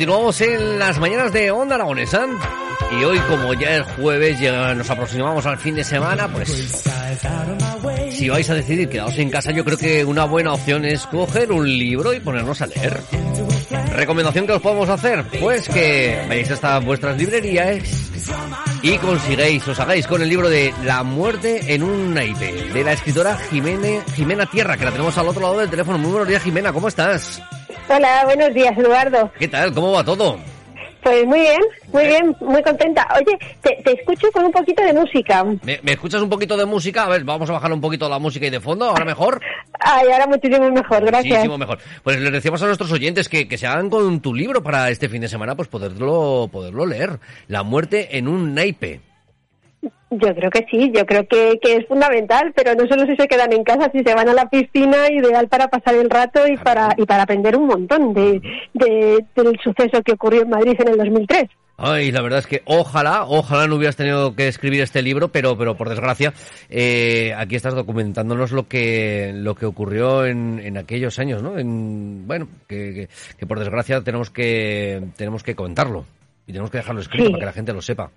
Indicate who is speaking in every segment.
Speaker 1: Continuamos en las mañanas de Onda Aragonesa. Y hoy, como ya es jueves, ya nos aproximamos al fin de semana, pues si vais a decidir quedaros en casa, yo creo que una buena opción es coger un libro y ponernos a leer. ¿Recomendación que os podemos hacer? Pues que veáis hasta vuestras librerías y consigáis, os hagáis con el libro de La muerte en un naipe, de la escritora Jimene, Jimena Tierra, que la tenemos al otro lado del teléfono. Muy buenos días, Jimena, ¿cómo estás?
Speaker 2: Hola, buenos días, Eduardo.
Speaker 1: ¿Qué tal? ¿Cómo va todo?
Speaker 2: Pues muy bien, muy bien, muy contenta. Oye, te, te escucho con un poquito de música.
Speaker 1: ¿Me, ¿Me, escuchas un poquito de música? A ver, vamos a bajar un poquito la música y de fondo, ahora mejor.
Speaker 2: Ay, ahora muchísimo mejor, gracias.
Speaker 1: Muchísimo mejor. Pues les decíamos a nuestros oyentes que, que se hagan con tu libro para este fin de semana, pues poderlo, poderlo leer. La muerte en un naipe.
Speaker 2: Yo creo que sí, yo creo que, que, es fundamental, pero no solo si se quedan en casa, si se van a la piscina, ideal para pasar el rato y para y para aprender un montón de, de, del suceso que ocurrió en Madrid en el 2003.
Speaker 1: Ay, la verdad es que ojalá, ojalá no hubieras tenido que escribir este libro, pero, pero por desgracia, eh, aquí estás documentándonos lo que, lo que ocurrió en, en aquellos años, ¿no? En, bueno, que, que, que, por desgracia tenemos que, tenemos que comentarlo y tenemos que dejarlo escrito sí. para que la gente lo sepa.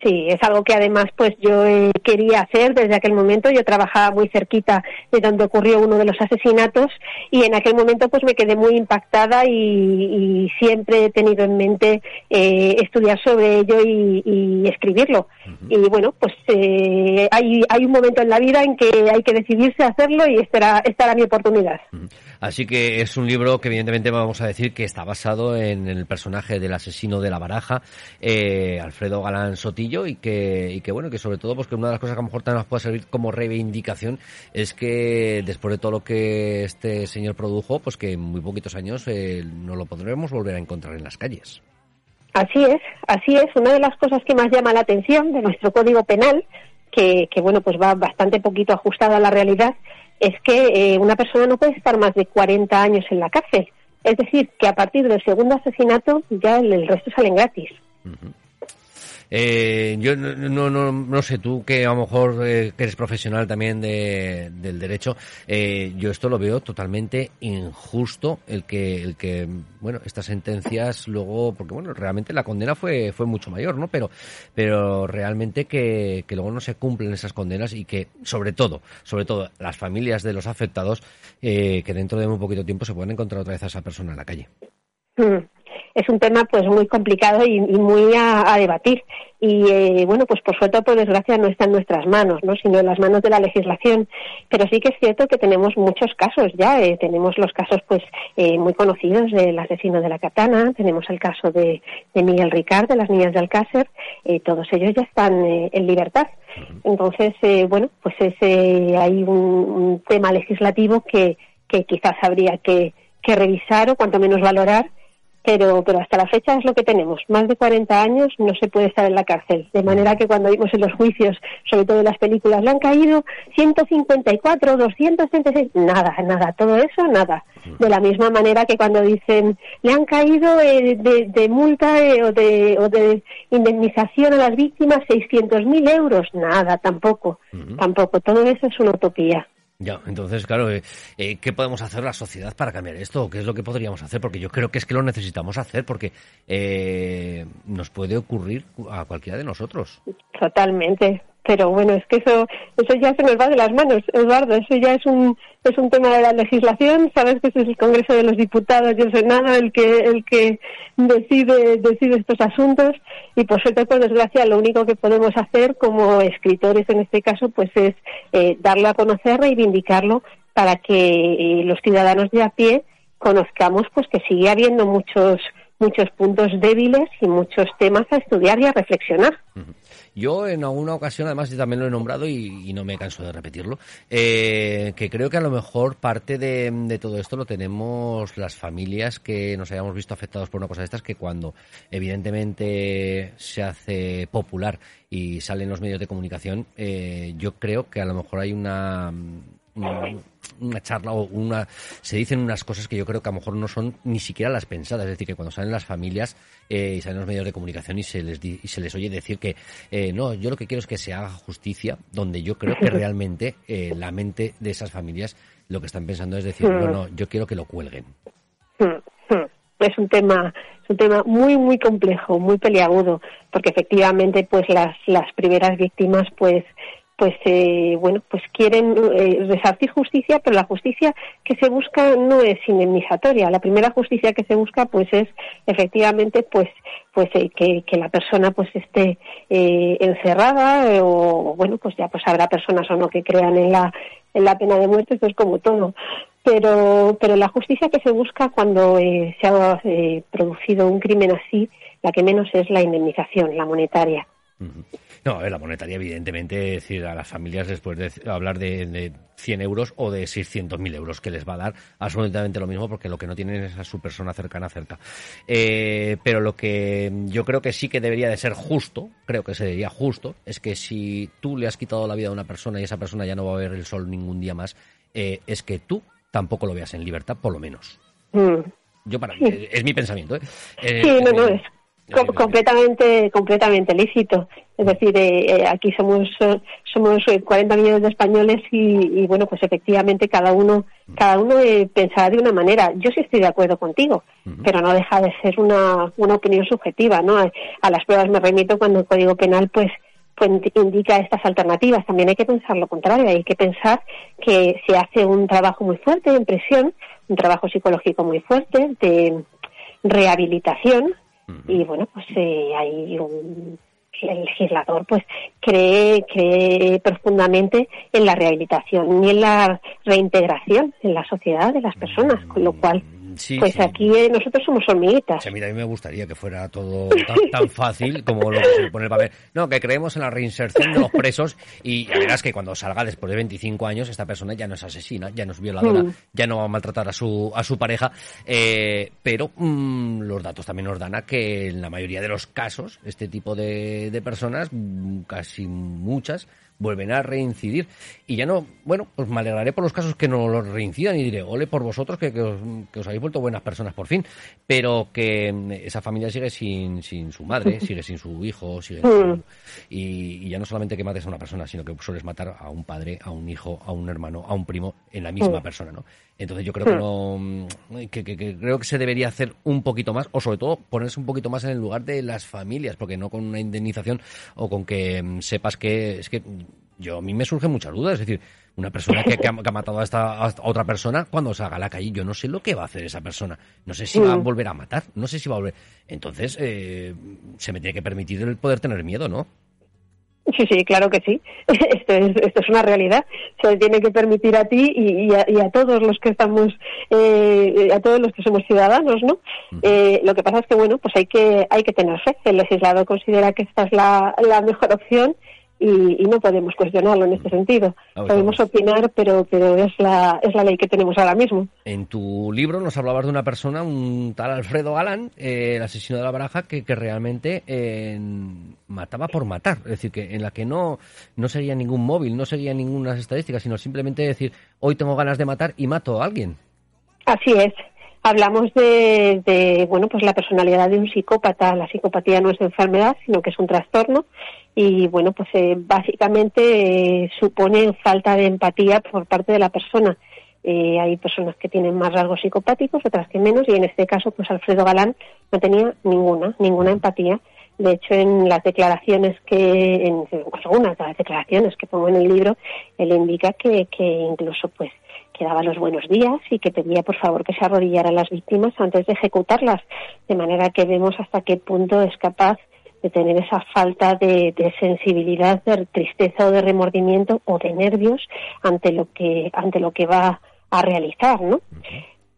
Speaker 2: Sí, es algo que además pues yo eh, quería hacer desde aquel momento. Yo trabajaba muy cerquita de donde ocurrió uno de los asesinatos y en aquel momento pues me quedé muy impactada y, y siempre he tenido en mente eh, estudiar sobre ello y, y escribirlo. Uh -huh. Y bueno, pues eh, hay, hay un momento en la vida en que hay que decidirse a hacerlo y esta era, esta era mi oportunidad.
Speaker 1: Uh -huh. Así que es un libro que evidentemente vamos a decir que está basado en el personaje del asesino de la baraja, eh, Alfredo Galán Sotillo, y que, y que bueno, que sobre todo pues que una de las cosas que a lo mejor también nos puede servir como reivindicación es que después de todo lo que este señor produjo, pues que en muy poquitos años eh, no lo podremos volver a encontrar en las calles.
Speaker 2: Así es, así es. Una de las cosas que más llama la atención de nuestro Código Penal, que, que bueno, pues va bastante poquito ajustado a la realidad, es que eh, una persona no puede estar más de 40 años en la cárcel. Es decir, que a partir del segundo asesinato ya el, el resto salen gratis. Uh -huh.
Speaker 1: Eh, yo no, no, no, sé, tú que a lo mejor eh, que eres profesional también de, del derecho, eh, yo esto lo veo totalmente injusto el que, el que, bueno, estas sentencias luego, porque bueno, realmente la condena fue, fue mucho mayor, ¿no? Pero, pero realmente que, que luego no se cumplen esas condenas y que, sobre todo, sobre todo, las familias de los afectados, eh, que dentro de muy poquito tiempo se pueden encontrar otra vez a esa persona en la calle.
Speaker 2: Mm es un tema pues muy complicado y, muy a, debatir. Y eh, bueno pues por suerte por desgracia no está en nuestras manos no sino en las manos de la legislación. Pero sí que es cierto que tenemos muchos casos ya eh, tenemos los casos pues eh, muy conocidos del asesino de la katana tenemos el caso de, Miguel Ricard de las niñas de Alcácer eh, todos ellos ya están en libertad. Entonces bueno pues es, hay un, un tema legislativo que, que quizás habría que, que revisar o cuanto menos valorar pero, pero hasta la fecha es lo que tenemos. Más de 40 años no se puede estar en la cárcel. De manera que cuando vimos en los juicios, sobre todo en las películas, le han caído 154, 236, nada, nada, todo eso, nada. De la misma manera que cuando dicen, le han caído eh, de, multa eh, o, de, o de indemnización a las víctimas 600.000 euros, nada, tampoco, tampoco. Todo eso es una utopía.
Speaker 1: Ya, entonces, claro, eh, eh, ¿qué podemos hacer la sociedad para cambiar esto? ¿Qué es lo que podríamos hacer? Porque yo creo que es que lo necesitamos hacer porque eh, nos puede ocurrir a cualquiera de nosotros.
Speaker 2: Totalmente, pero bueno, es que eso, eso ya se nos va de las manos, Eduardo, eso ya es un, es un tema de la legislación, sabes que es el Congreso de los Diputados y el Senado el que, el que decide, decide estos asuntos. Y por suerte, por desgracia, lo único que podemos hacer como escritores en este caso, pues es eh, darlo a conocer, reivindicarlo para que eh, los ciudadanos de a pie conozcamos pues que sigue habiendo muchos muchos puntos débiles y muchos temas a estudiar y a reflexionar.
Speaker 1: Yo en alguna ocasión, además, también lo he nombrado y, no me canso de repetirlo, eh, que creo que a lo mejor parte de, todo esto lo tenemos las familias que nos hayamos visto afectados por una cosa de estas, que cuando evidentemente se hace popular y salen los medios de comunicación, eh, yo creo que a lo mejor hay una una charla o una se dicen unas cosas que yo creo que a lo mejor no son ni siquiera las pensadas. Es decir que cuando salen las familias eh, y salen los medios de comunicación y se les y se les oye decir que eh, no yo lo que quiero es que se haga justicia donde yo creo que realmente eh, la mente de esas familias lo que están pensando es decir no no yo quiero que lo cuelguen
Speaker 2: es un tema es un tema muy muy complejo muy peliagudo porque efectivamente pues las las primeras víctimas pues pues eh, bueno pues quieren eh, resarcir justicia pero la justicia que se busca no es indemnizatoria. La primera justicia que se busca pues es efectivamente pues pues eh, que, que, la persona pues esté eh, encerrada o bueno pues ya pues habrá personas o no que crean en la en la pena de muerte esto es como todo. Pero pero la justicia que se busca cuando se ha producido un crimen así la que menos es la indemnización la monetaria
Speaker 1: no, la monetaria, evidentemente, decir, a las familias después de hablar de, de 100 euros o de 600.000 euros, que les va a dar absolutamente lo mismo porque lo que no tienen es a su persona cercana cerca. Eh, pero lo que yo creo que sí que debería de ser justo, creo que sería justo, es que si tú le has quitado la vida a una persona y esa persona ya no va a ver el sol ningún día más, eh, es que tú tampoco lo veas en libertad, por lo menos. Mm. Yo para es mi pensamiento. ¿eh?
Speaker 2: sí, no, no, es completamente, completamente lícito. Es decir, eh, eh, aquí somos somos 40 eh, millones de españoles y, bueno, pues efectivamente cada uno cada uno pensará de una manera. Yo sí estoy de acuerdo contigo, pero no deja de ser una, una opinión subjetiva, ¿no? A, las pruebas me remito cuando el Código Penal pues pues indica estas alternativas. También hay que pensar lo contrario, hay que pensar que se hace un trabajo muy fuerte de presión, un trabajo psicológico muy fuerte de rehabilitación y bueno, pues eh, hay un el legislador pues cree, cree profundamente en la rehabilitación y en la reintegración en la sociedad de las personas, con lo cual pues aquí eh, nosotros somos hormiguitas.
Speaker 1: a mí me gustaría que fuera todo tan, fácil como lo que se pone el papel. No, que creemos en la reinserción de los presos y ya verás que cuando salga después de 25 años esta persona ya no es asesina, ya no es violadora, mm. ya no va a maltratar a su, a su pareja, eh, pero mm, los datos también nos dan a que en la mayoría de los casos este tipo de, de personas, mm, casi muchas, vuelven a reincidir. Y ya no, bueno, pues me alegraré por los casos que no los reincidan y diré, ole por vosotros que, que, os, habéis vuelto buenas personas por fin. Pero que mm, esa familia sigue sin, sin su madre, sigue sin su hijo, sigue mm. y, ya no solamente que mates a una persona, sino que sueles matar a un padre, a un hijo, a un hermano, a un primo en la misma mm. persona, ¿no? Entonces yo creo que no, que, que, creo que se debería hacer un poquito más, o sobre todo ponerse un poquito más en el lugar de las familias, porque no con una indemnización o con que sepas que es que yo a mí me surgen muchas dudas, es decir, una persona que, ha, matado a esta otra persona cuando salga a la calle, yo no sé lo que va a hacer esa persona, no sé si va a mm. volver a matar, no sé si va a volver. Entonces, eh, se me tiene que permitir el poder tener miedo, ¿no?
Speaker 2: Sí, sí, claro que sí. Esto es, esto es una realidad. Se tiene que permitir a ti y, a, todos los que estamos, eh, a todos los que somos ciudadanos, ¿no? Eh, lo que pasa es que, bueno, pues hay que, hay que tener fe. El legislador considera que esta es la, la mejor opción y, no podemos cuestionarlo en este sentido.
Speaker 1: Ah,
Speaker 2: podemos opinar, pero, pero es, la, es la ley que tenemos ahora mismo.
Speaker 1: En tu libro nos hablabas de una persona, un tal Alfredo Galán, eh, el asesino de la baraja, que, que realmente eh, mataba por matar. Es decir, que en la que no, no seguía ningún móvil, no seguía ninguna estadística, sino simplemente decir, hoy tengo ganas de matar y mato a alguien.
Speaker 2: Así es hablamos de, bueno pues la personalidad de un psicópata la psicopatía no es enfermedad sino que es un trastorno y bueno pues eh, básicamente eh, supone falta de empatía por parte de la persona. Eh, hay personas que tienen más rasgos psicopáticos otras que menos y en este caso pues Alfredo Galán no tenía ninguna ninguna empatía. De hecho en las declaraciones que en algunas de las declaraciones que pongo en el libro él indica que, que incluso pues que daba los buenos días y que pedía por favor que se arrodillaran las víctimas antes de ejecutarlas, de manera que vemos hasta qué punto es capaz de tener esa falta de, sensibilidad, de tristeza o de remordimiento o de nervios ante lo que ante lo que va a realizar, ¿no?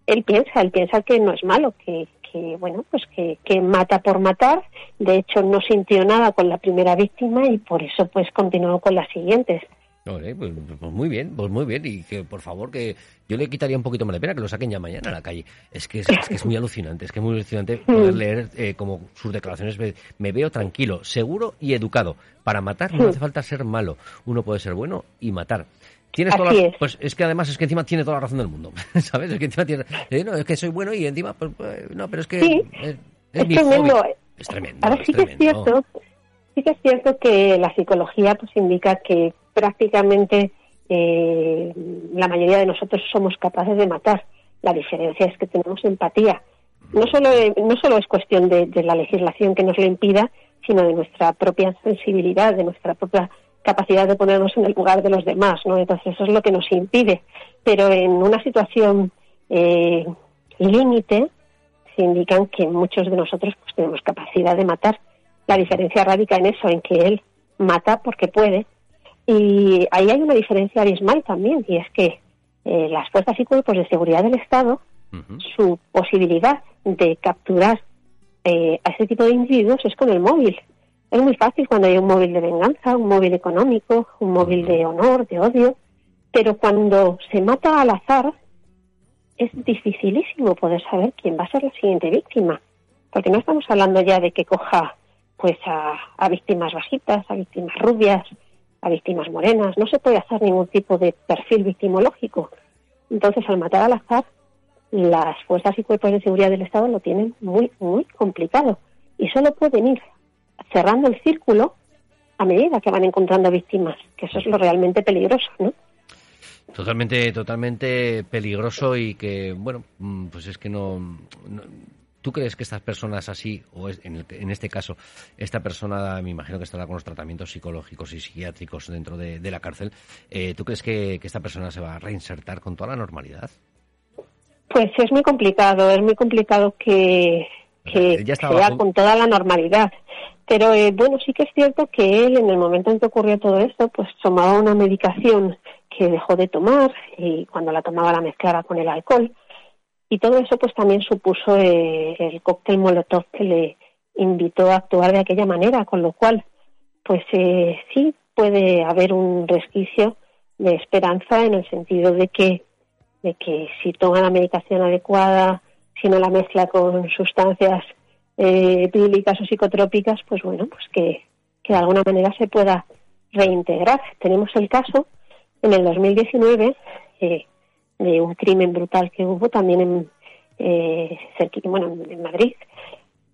Speaker 2: Él piensa, él piensa que no es malo, que, que bueno, pues que, que mata por matar. De hecho, no sintió nada con la primera víctima y por eso pues continuó con las siguientes.
Speaker 1: Pues, pues, muy bien, pues muy bien. Y que por favor, que yo le quitaría un poquito más de pena que lo saquen ya mañana a la calle. Es que es, que es muy alucinante, es que es muy alucinante poder leer eh, como sus declaraciones. Me, veo tranquilo, seguro y educado. Para matar no hace falta ser malo. Uno puede ser bueno y matar. Tienes toda la, Pues es que además es que encima tiene toda la razón del mundo. ¿Sabes? Es que encima tiene. Eh, no, es que soy bueno y encima. Pues, pues no, pero es que.
Speaker 2: es, tremendo. Es tremendo. Ahora sí que es cierto. Sí que es cierto que la psicología pues indica que prácticamente eh, la mayoría de nosotros somos capaces de matar. La diferencia es que tenemos empatía. No solo, no solo es cuestión de, la legislación que nos lo impida, sino de nuestra propia sensibilidad, de nuestra propia capacidad de ponernos en el lugar de los demás, ¿no? Entonces eso es lo que nos impide. Pero en una situación eh, límite se indican que muchos de nosotros pues, tenemos capacidad de matar. La diferencia radica en eso, en que él mata porque puede y ahí hay una diferencia abismal también, y es que eh, las fuerzas y cuerpos de seguridad del Estado, su posibilidad de capturar eh, a ese tipo de individuos es con el móvil. Es muy fácil cuando hay un móvil de venganza, un móvil económico, un móvil de honor, de odio, pero cuando se mata al azar es dificilísimo poder saber quién va a ser la siguiente víctima, porque no estamos hablando ya de que coja pues a víctimas bajitas, a víctimas rubias, a víctimas morenas, no se puede hacer ningún tipo de perfil victimológico. Entonces, al matar al azar, las fuerzas y cuerpos de seguridad del Estado lo tienen muy, muy complicado. Y solo pueden ir cerrando el círculo a medida que van encontrando víctimas, que eso es lo realmente peligroso, ¿no?
Speaker 1: Totalmente, totalmente peligroso y que, bueno, mm, pues es que no ¿Tú crees que estas personas así, o en, este caso, esta persona, me imagino que estará con los tratamientos psicológicos y psiquiátricos dentro de, la cárcel, eh, ¿tú crees que, esta persona se va a reinsertar con toda la normalidad?
Speaker 2: Pues es muy complicado, es muy complicado que, que sea con toda la normalidad. Pero eh, bueno, sí que es cierto que él, en el momento en que ocurrió todo esto, pues tomaba una medicación que dejó de tomar y cuando la tomaba la mezclaba con el alcohol y todo eso pues también supuso eh, el cóctel Molotov que le invitó a actuar de aquella manera, con lo cual pues eh, sí puede haber un resquicio de esperanza en el sentido de que de que si toma la medicación adecuada, si no la mezcla con sustancias eh, o psicotrópicas, pues bueno, pues que, que de alguna manera se pueda reintegrar. Tenemos el caso en el 2019 eh, de un crimen brutal que hubo también en, eh, bueno, en Madrid.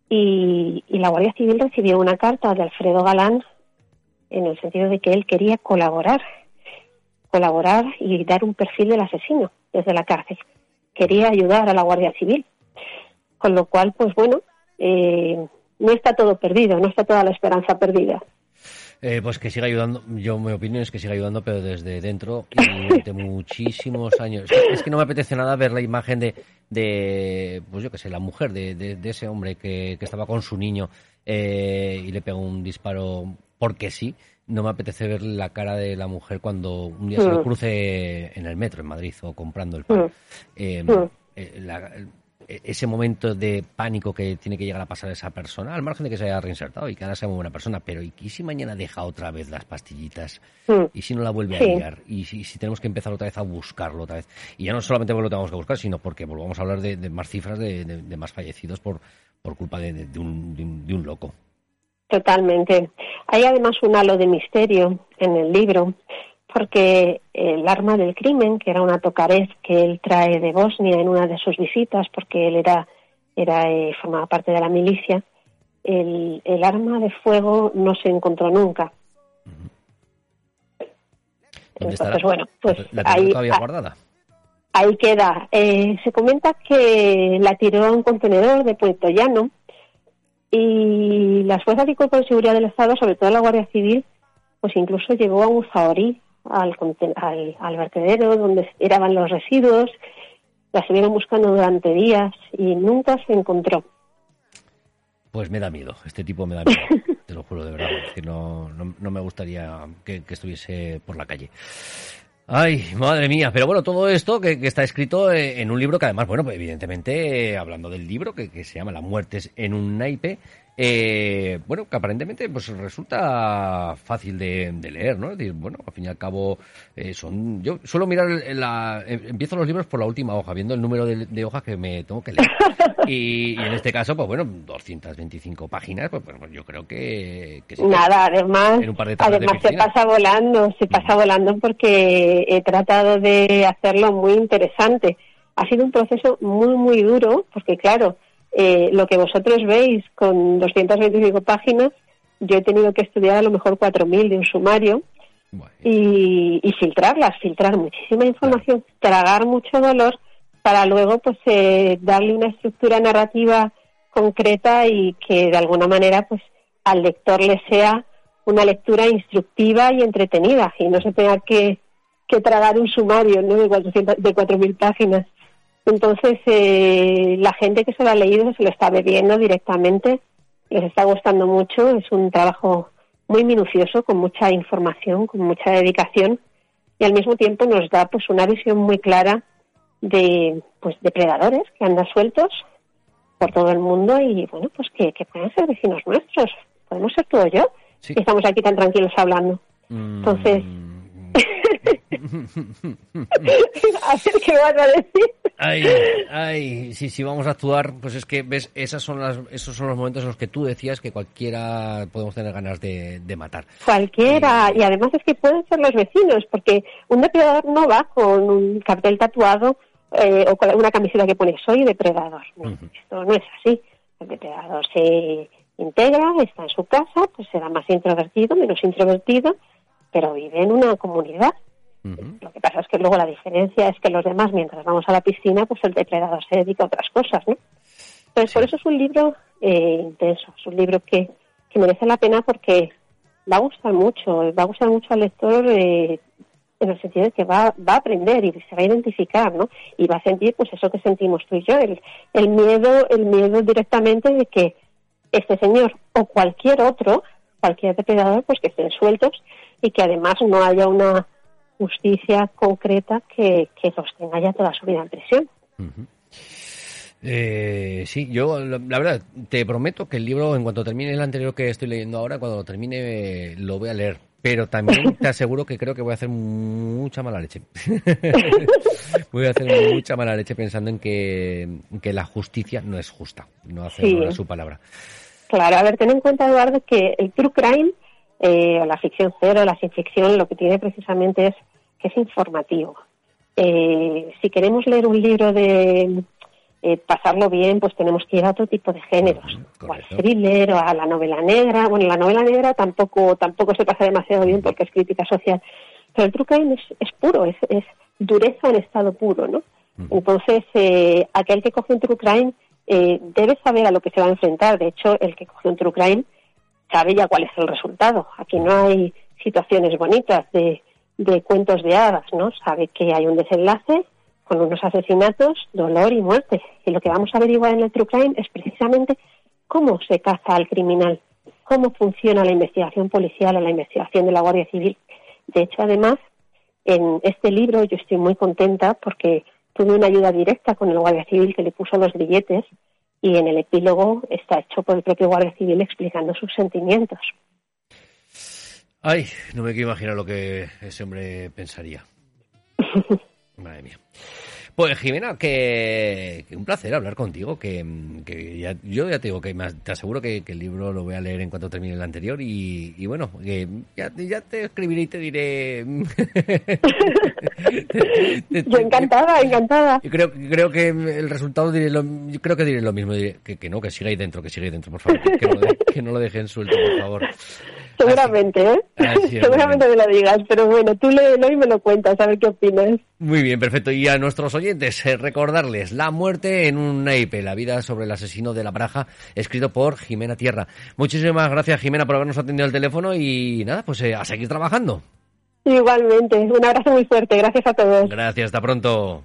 Speaker 2: Y, la Guardia Civil recibió una carta de Alfredo Galán en el sentido de que él quería colaborar, colaborar y dar un perfil del asesino desde la cárcel. Quería ayudar a la Guardia Civil. Con lo cual, pues bueno, eh, no está todo perdido, no está toda la esperanza perdida.
Speaker 1: Eh, pues que siga ayudando, yo mi opinión es que siga ayudando, pero desde dentro y durante muchísimos años. Es que, no me apetece nada ver la imagen de, de pues yo qué sé, la mujer de, de, ese hombre que, que, estaba con su niño eh, y le pegó un disparo porque sí. No me apetece ver la cara de la mujer cuando un día se lo mm. cruce en el metro en Madrid o comprando el pan. Mm. Eh, mm. E, ese momento de pánico que tiene que llegar a pasar esa persona, al margen de que se haya reinsertado y que ahora sea muy buena persona, pero ¿y si mañana deja otra vez las pastillitas? Mm. ¿Y si no la vuelve a liar? ¿Y si, tenemos que empezar otra vez a buscarlo otra vez? Y ya no solamente porque lo tenemos que buscar, sino porque volvamos a hablar de, más cifras de, más fallecidos por, por culpa de, un, de un loco.
Speaker 2: Totalmente. Hay además un halo de misterio en el libro, porque el arma del crimen, que era una tocarez que él trae de Bosnia en una de sus visitas, porque él era, era eh, formaba parte de la milicia, el, el, arma de fuego no se encontró nunca.
Speaker 1: Entonces, bueno, pues ¿La ahí, todavía guardada?
Speaker 2: ahí queda. Eh, se comenta que la tiró a un contenedor de Puerto Llano y las fuerzas y cuerpos de seguridad del Estado, sobre todo la Guardia Civil, pues incluso llegó a un zahorí, al, al, vertedero donde eran los residuos, la estuvieron buscando durante días y nunca se encontró.
Speaker 1: Pues me da miedo, este tipo me da miedo, te lo juro de verdad, que no, no, me gustaría que, estuviese por la calle. Ay, madre mía, pero bueno, todo esto que, está escrito eh, en un libro que además, bueno, pues evidentemente, eh, hablando del libro que, que se llama La muertes en un naipe, eh, bueno, que aparentemente pues resulta fácil de, leer, ¿no? Es decir, bueno, al fin y al cabo eh, son... Yo suelo mirar, la, em, empiezo los libros por la última hoja, viendo el número de, hojas que me tengo que leer. Y, en este caso, pues bueno, 225 páginas, pues, pues, yo creo que...
Speaker 2: Nada, además, además se pasa volando, se pasa volando porque he tratado de hacerlo muy interesante. Ha sido un proceso muy, muy duro, porque claro, eh, lo que vosotros veis con 225 páginas, yo he tenido que estudiar a lo mejor 4.000 de un sumario y, filtrarlas, filtrar muchísima información, tragar mucho dolor para luego pues eh, darle una estructura narrativa concreta y que de alguna manera pues al lector le sea una lectura instructiva y entretenida y no se tenga que, que tragar un sumario ¿no? de 4.000 páginas. Entonces, eh, la gente que se lo ha leído se lo está bebiendo directamente, les está gustando mucho, es un trabajo muy minucioso, con mucha información, con mucha dedicación y al mismo tiempo nos da pues una visión muy clara de pues depredadores que andan sueltos por todo el mundo y bueno pues que, pueden ser vecinos nuestros. Podemos ser tú o yo y estamos aquí tan tranquilos hablando. Mm. entonces a ver qué vas a decir.
Speaker 1: Ay, ay, sí, sí, vamos a actuar, pues es que, ves, esas son las, esos son los momentos en los que tú decías que cualquiera podemos tener ganas de, matar.
Speaker 2: Cualquiera, y además es que pueden ser los vecinos, porque un depredador no va con un cartel tatuado eh, o con una camiseta que pone soy depredador. Esto no es así. El depredador se integra, está en su casa, pues será más introvertido, menos introvertido, pero vive en una comunidad. Lo que pasa es que luego la diferencia es que los demás, mientras vamos a la piscina, pues el depredador se dedica a otras cosas, ¿no? Entonces, por eso es un libro eh, intenso, es un libro que, que, merece la pena porque va a gustar mucho, va a gustar mucho al lector eh, en el sentido de que va, va a aprender y se va a identificar, ¿no? Y va a sentir, pues eso que sentimos tú y yo, el, el miedo, el miedo directamente de que este señor o cualquier otro, cualquier depredador, pues que estén sueltos y que además no haya una justicia concreta que, que los tenga ya toda su vida en prisión.
Speaker 1: Eh, sí, yo la, verdad te prometo que el libro, en cuanto termine el anterior que estoy leyendo ahora, cuando lo termine lo voy a leer. Pero también te aseguro que creo que voy a hacer mucha mala leche. voy a hacer mucha mala leche pensando en que, la justicia no es justa, no hace su palabra.
Speaker 2: Claro, a ver, ten en cuenta, Eduardo, que el true crime eh, o la ficción cero, la sin ficción, lo que tiene precisamente es que es informativo. Eh, si queremos leer un libro de eh, pasarlo bien, pues tenemos que ir a otro tipo de géneros, o al thriller, o a la novela negra. Bueno, la novela negra tampoco tampoco se pasa demasiado bien porque es crítica social, pero el true crime es, puro, es, es, dureza en estado puro, ¿no? Entonces, eh, aquel que coge un true crime eh, debe saber a lo que se va a enfrentar. De hecho, el que coge un true crime sabe ya cuál es el resultado. Aquí no hay situaciones bonitas de, de cuentos de hadas, ¿no? Sabe que hay un desenlace con unos asesinatos, dolor y muerte. Y lo que vamos a averiguar en el True Crime es precisamente cómo se caza al criminal, cómo funciona la investigación policial o la investigación de la Guardia Civil. De hecho, además, en este libro yo estoy muy contenta porque tuve una ayuda directa con el guardia civil que le puso los billetes y en el epílogo está hecho por el propio guardia civil explicando sus sentimientos.
Speaker 1: Ay, no me quiero imaginar lo que ese hombre pensaría. Madre mía. Pues Jimena, que, un placer hablar contigo, que, yo ya te digo que te aseguro que, el libro lo voy a leer en cuanto termine el anterior y, bueno, ya, te escribiré y te diré...
Speaker 2: yo encantada, encantada.
Speaker 1: creo, creo que el resultado diré lo, yo creo que diré lo mismo, que, no, que siga ahí dentro, que siga ahí dentro, por favor, que, no, que no lo dejen suelto, por favor.
Speaker 2: Seguramente, ¿eh? Seguramente me lo digas, pero bueno, tú léelo y me lo cuentas, a ver qué opinas.
Speaker 1: Muy bien, perfecto. Y a nuestros oyentes, eh, recordarles La muerte en un naipe, la vida sobre el asesino de la Braja, escrito por Jimena Tierra. Muchísimas gracias, Jimena, por habernos atendido el teléfono y nada, pues eh, a seguir trabajando.
Speaker 2: Igualmente, un abrazo muy fuerte, gracias a todos.
Speaker 1: Gracias, hasta pronto.